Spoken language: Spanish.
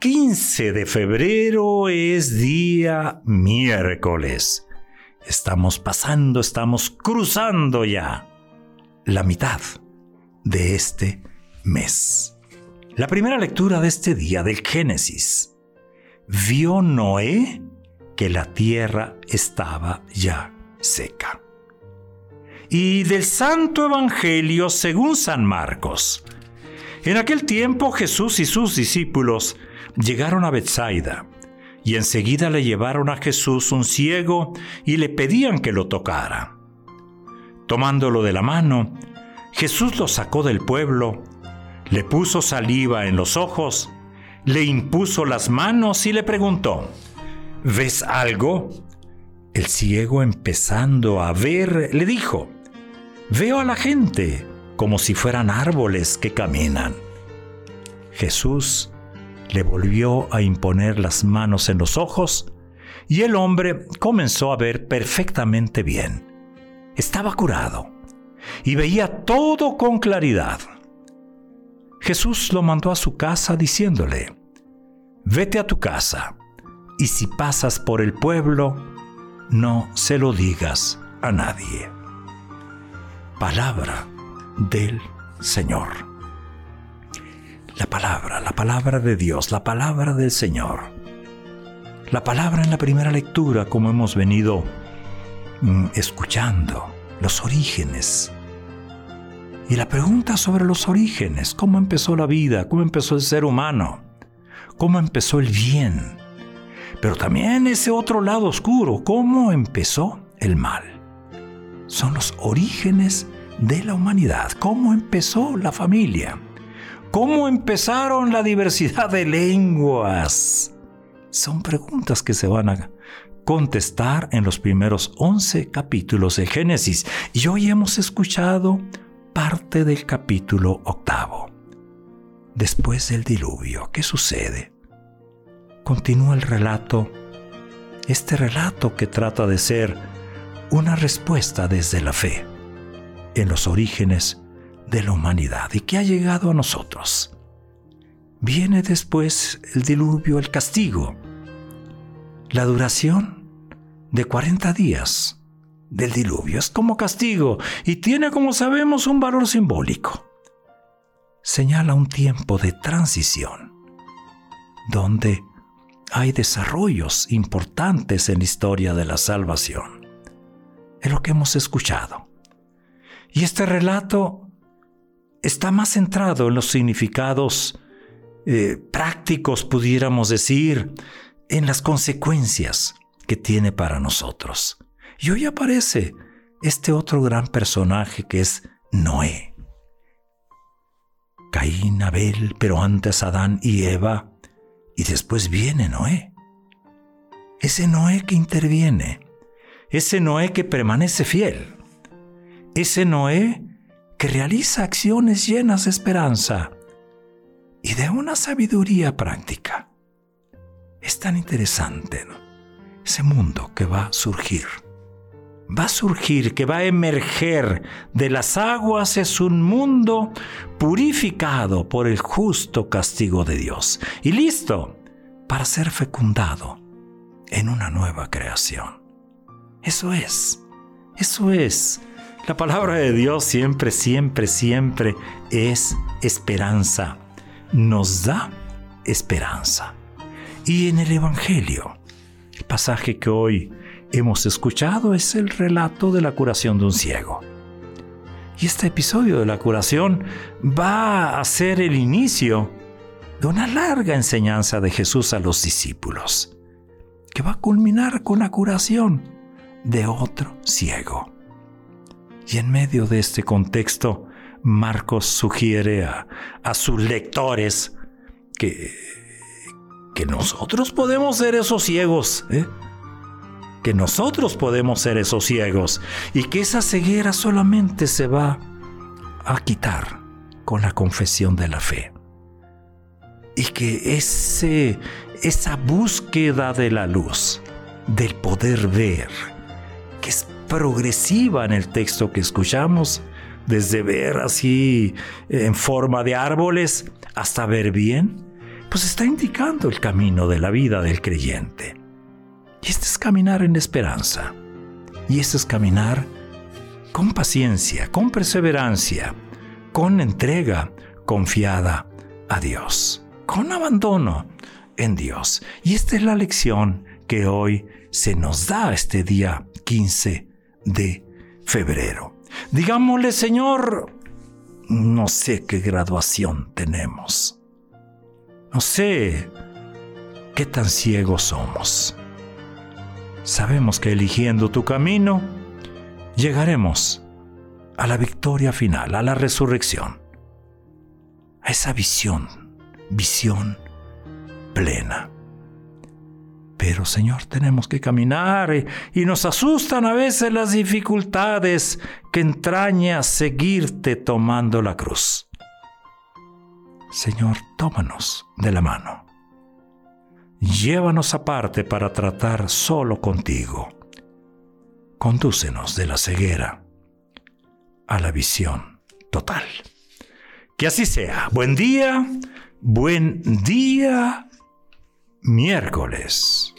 15 de febrero es día miércoles. Estamos pasando, estamos cruzando ya la mitad de este mes. La primera lectura de este día del Génesis. Vio Noé que la tierra estaba ya seca. Y del Santo Evangelio según San Marcos. En aquel tiempo Jesús y sus discípulos llegaron a Bethsaida y enseguida le llevaron a Jesús un ciego y le pedían que lo tocara. Tomándolo de la mano, Jesús lo sacó del pueblo, le puso saliva en los ojos, le impuso las manos y le preguntó, ¿ves algo? El ciego empezando a ver, le dijo, veo a la gente como si fueran árboles que caminan. Jesús le volvió a imponer las manos en los ojos y el hombre comenzó a ver perfectamente bien. Estaba curado y veía todo con claridad. Jesús lo mandó a su casa diciéndole, vete a tu casa y si pasas por el pueblo, no se lo digas a nadie. Palabra del Señor. La palabra, la palabra de Dios, la palabra del Señor. La palabra en la primera lectura, como hemos venido mm, escuchando, los orígenes. Y la pregunta sobre los orígenes, cómo empezó la vida, cómo empezó el ser humano, cómo empezó el bien, pero también ese otro lado oscuro, cómo empezó el mal. Son los orígenes de la humanidad, cómo empezó la familia, cómo empezaron la diversidad de lenguas. Son preguntas que se van a contestar en los primeros 11 capítulos de Génesis y hoy hemos escuchado parte del capítulo octavo. Después del diluvio, ¿qué sucede? Continúa el relato, este relato que trata de ser una respuesta desde la fe en los orígenes de la humanidad y que ha llegado a nosotros. Viene después el diluvio, el castigo, la duración de 40 días del diluvio. Es como castigo y tiene, como sabemos, un valor simbólico. Señala un tiempo de transición, donde hay desarrollos importantes en la historia de la salvación. Es lo que hemos escuchado. Y este relato está más centrado en los significados eh, prácticos, pudiéramos decir, en las consecuencias que tiene para nosotros. Y hoy aparece este otro gran personaje que es Noé. Caín, Abel, pero antes Adán y Eva, y después viene Noé. Ese Noé que interviene, ese Noé que permanece fiel ese Noé que realiza acciones llenas de esperanza y de una sabiduría práctica. Es tan interesante ese mundo que va a surgir. Va a surgir, que va a emerger de las aguas, es un mundo purificado por el justo castigo de Dios y listo para ser fecundado en una nueva creación. Eso es, eso es la palabra de Dios siempre, siempre, siempre es esperanza. Nos da esperanza. Y en el Evangelio, el pasaje que hoy hemos escuchado es el relato de la curación de un ciego. Y este episodio de la curación va a ser el inicio de una larga enseñanza de Jesús a los discípulos, que va a culminar con la curación de otro ciego. Y en medio de este contexto, Marcos sugiere a, sus lectores que, que nosotros podemos ser esos ciegos, ¿eh? que nosotros podemos ser esos ciegos y que esa ceguera solamente se va a quitar con la confesión de la fe. Y que ese, esa búsqueda de la luz, del poder ver, que es progresiva en el texto que escuchamos, desde ver así en forma de árboles hasta ver bien, pues está indicando el camino de la vida del creyente. Y este es caminar en esperanza. Y este es caminar con paciencia, con perseverancia, con entrega confiada a Dios, con abandono en Dios. Y esta es la lección que hoy se nos da este día 15 de febrero. Digámosle, Señor, no sé qué graduación tenemos. No sé qué tan ciegos somos. Sabemos que eligiendo tu camino, llegaremos a la victoria final, a la resurrección, a esa visión, visión plena. Pero Señor, tenemos que caminar y, nos asustan a veces las dificultades que entraña seguirte tomando la cruz. Señor, tómanos de la mano. Llévanos aparte para tratar solo contigo. Condúcenos de la ceguera a la visión total. Que así sea. Buen día, buen día, miércoles.